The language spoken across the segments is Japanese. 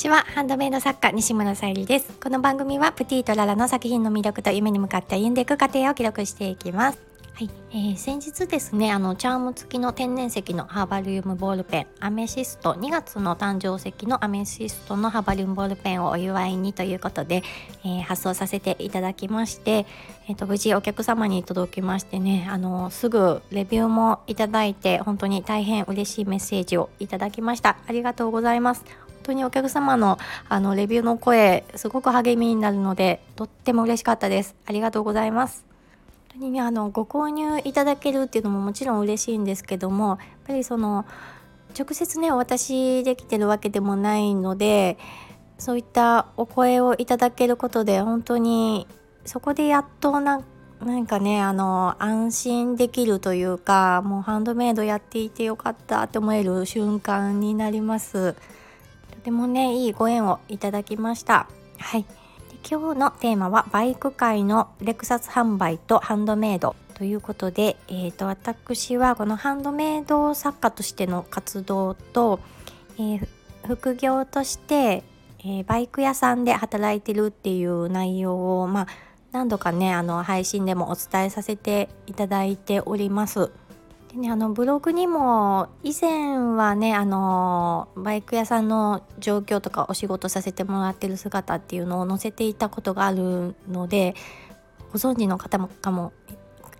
ちは。ハンドメイド作家西村さゆりです。この番組はプティとララの作品の魅力と夢に向かって歩んでいく過程を記録していきます。はい、えー、先日ですねあのチャーム付きの天然石のハーバリウムボールペンアメシスト2月の誕生石のアメシストのハーバリウムボールペンをお祝いにということで、えー、発送させていただきまして、えーと、無事お客様に届きましてねあのすぐレビューもいただいて本当に大変嬉しいメッセージをいただきました。ありがとうございます。当にお客様のあのレビューの声すごく励みになるのでとっても嬉しかったです。ありがとうございます。本当にねあのご購入いただけるっていうのももちろん嬉しいんですけどもやっぱりその直接ねお渡しできてるわけでもないのでそういったお声をいただけることで本当にそこでやっとななんかねあの安心できるというかもうハンドメイドやっていてよかったって思える瞬間になります。とてもねいいご縁をいただきましたはい今日のテーマはバイク界のレクサス販売とハンドメイドということで、えーと、私はこのハンドメイド作家としての活動と、えー、副業として、えー、バイク屋さんで働いてるっていう内容を、まあ、何度かねあの配信でもお伝えさせていただいております。でね、あのブログにも以前はねあのバイク屋さんの状況とかお仕事させてもらってる姿っていうのを載せていたことがあるのでご存知の方もかも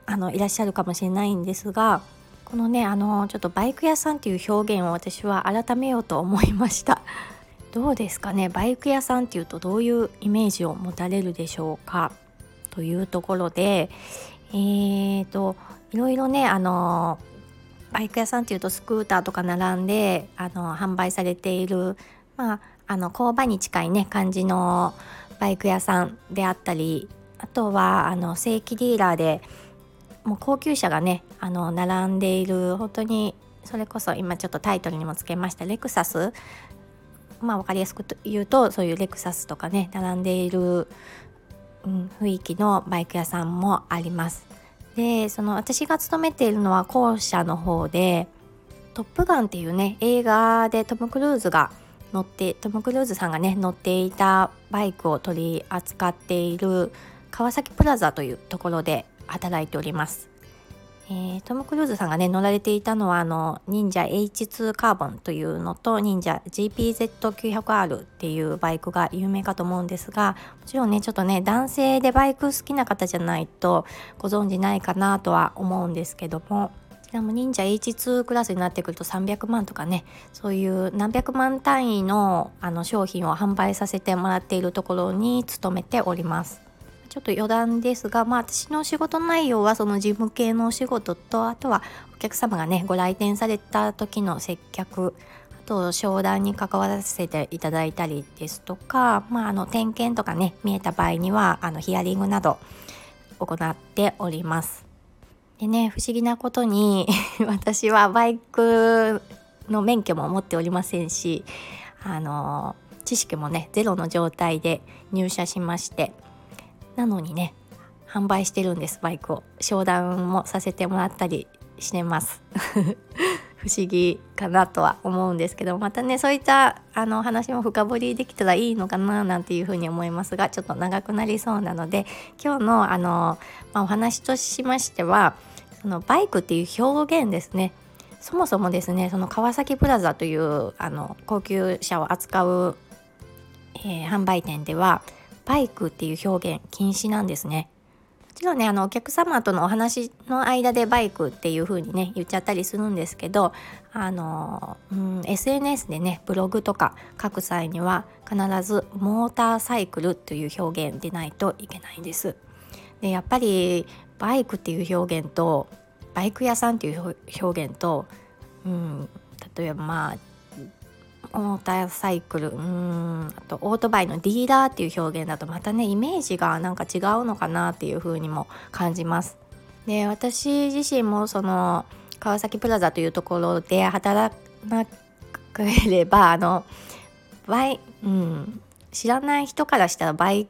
あのいらっしゃるかもしれないんですがこのねあのちょっとバイク屋さんっていう表現を私は改めようと思いました。どうですかね？バイク屋さんっていうとどういうイメージを持たれるでしょうか？というところでえーといろいろねあのバイク屋さんっていうとスクーターとか並んであの販売されているまああの工場に近いね感じのバイク屋さんであったりあとはあの正規ディーラーでもう高級車がねあの並んでいる本当にそれこそ今ちょっとタイトルにもつけましたレクサス。まあ分かりやすく言うとそういうレクサスとかね並んでいる、うん、雰囲気のバイク屋さんもあります。でその私が勤めているのは校舎の方で「トップガン」っていうね映画でトム・クルーズが乗ってトム・クルーズさんがね乗っていたバイクを取り扱っている川崎プラザというところで働いております。えー、トム・クルーズさんがね乗られていたのはあの忍者 H2 カーボンというのと忍者 GPZ900R っていうバイクが有名かと思うんですがもちろんねちょっとね男性でバイク好きな方じゃないとご存じないかなとは思うんですけどもでも忍者 H2 クラスになってくると300万とかねそういう何百万単位のあの商品を販売させてもらっているところに勤めております。ちょっと余談ですが、まあ私の仕事内容はその事務系のお仕事と、あとはお客様がね、ご来店された時の接客、あと商談に関わらせていただいたりですとか、まああの点検とかね、見えた場合には、あのヒアリングなど行っております。でね、不思議なことに 私はバイクの免許も持っておりませんし、あの知識もねゼロの状態で入社しましてなのにね販売してるんですバイクを。商談もさせてもらったりしてます。不思議かなとは思うんですけどまたねそういったあの話も深掘りできたらいいのかななんていうふうに思いますがちょっと長くなりそうなので今日のあの、まあ、お話としましてはそのバイクっていう表現ですね。そもそもですねその川崎プラザというあの高級車を扱う、えー、販売店ではバイクっていう表現禁止なんですね。もちろんねあのお客様とのお話の間でバイクっていう風にね言っちゃったりするんですけどあの、うん、SNS でねブログとか書く際には必ずモーターサイクルという表現でないといけないんです。でやっぱりバイクっていう表現とバイク屋さんっていう表現と、うん、例えばまあモーターサイクルうんあとオートバイのディーラーっていう表現だとまたねイメージがなんか違うのかなっていう風にも感じます。で私自身もその川崎プラザというところで働かなければあのバイ、うん、知らない人からしたらバイ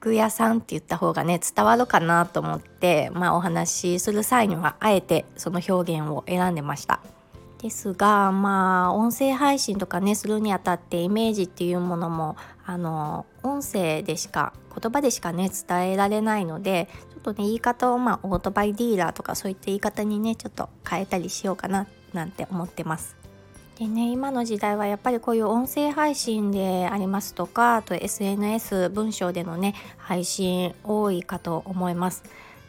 ク屋さんって言った方がね伝わるかなと思って、まあ、お話しする際にはあえてその表現を選んでました。ですがまあ音声配信とかねするにあたってイメージっていうものもあの音声でしか言葉でしかね伝えられないのでちょっとね言い方をまあオートバイディーラーとかそういった言い方にねちょっと変えたりしようかななんて思ってます。でね今の時代はやっぱりこういう音声配信でありますとかあと SNS 文章でのね配信多いかと思います。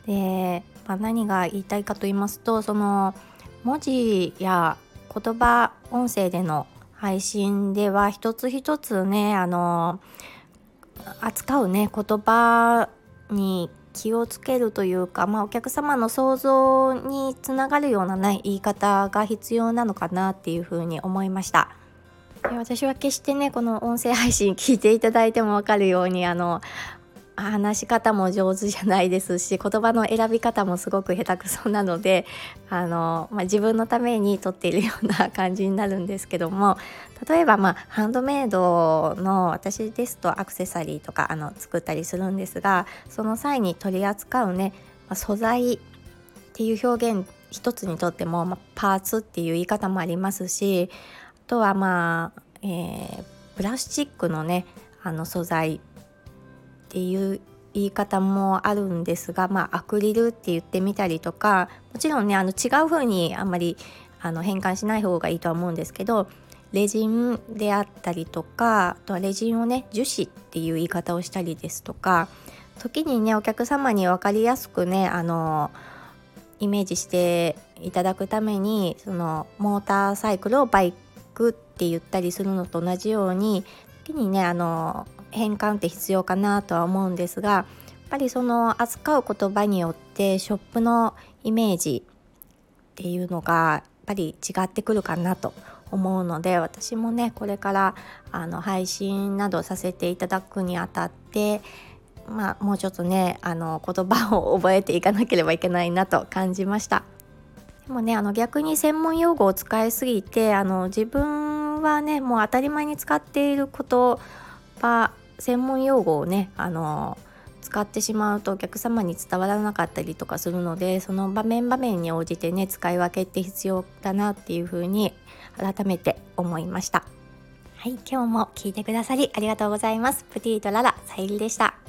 で、まあ、何が言いたいかと言いますとその文字や言葉音声での配信では一つ一つねあの扱うね言葉に気をつけるというか、まあ、お客様の想像につながるような、ね、言い方が必要なのかなっていうふうに思いました。で私は決してねこの音声配信聞いていただいても分かるようにあの話し方も上手じゃないですし言葉の選び方もすごく下手くそなので あの、まあ、自分のために撮っているような感じになるんですけども 例えば、まあ、ハンドメイドの私ですとアクセサリーとかあの作ったりするんですがその際に取り扱うね、まあ、素材っていう表現一つにとっても、まあ、パーツっていう言い方もありますしあとはまあ、えー、プラスチックのねあの素材っていう言い方もあるんですが、まあ、アクリルって言ってみたりとかもちろんねあの違う風にあんまりあの変換しない方がいいとは思うんですけどレジンであったりとかあとはレジンをね樹脂っていう言い方をしたりですとか時にねお客様に分かりやすくねあのイメージしていただくためにそのモーターサイクルをバイクって言ったりするのと同じように時にねあの変換って必要かなとは思うんですがやっぱりその扱う言葉によってショップのイメージっていうのがやっぱり違ってくるかなと思うので私もねこれからあの配信などさせていただくにあたってまあもうちょっとねあの言葉を覚えていかなければいけないなと感じました。でもねあの逆に専門用語を使いすぎてあの自分はねもう当たり前に使っている言葉専門用語をねあの使ってしまうとお客様に伝わらなかったりとかするのでその場面場面に応じてね使い分けって必要だなっていうふうに改めて思いました。はい今日も聞いてくださりありがとうございます。プティとララさゆりでした。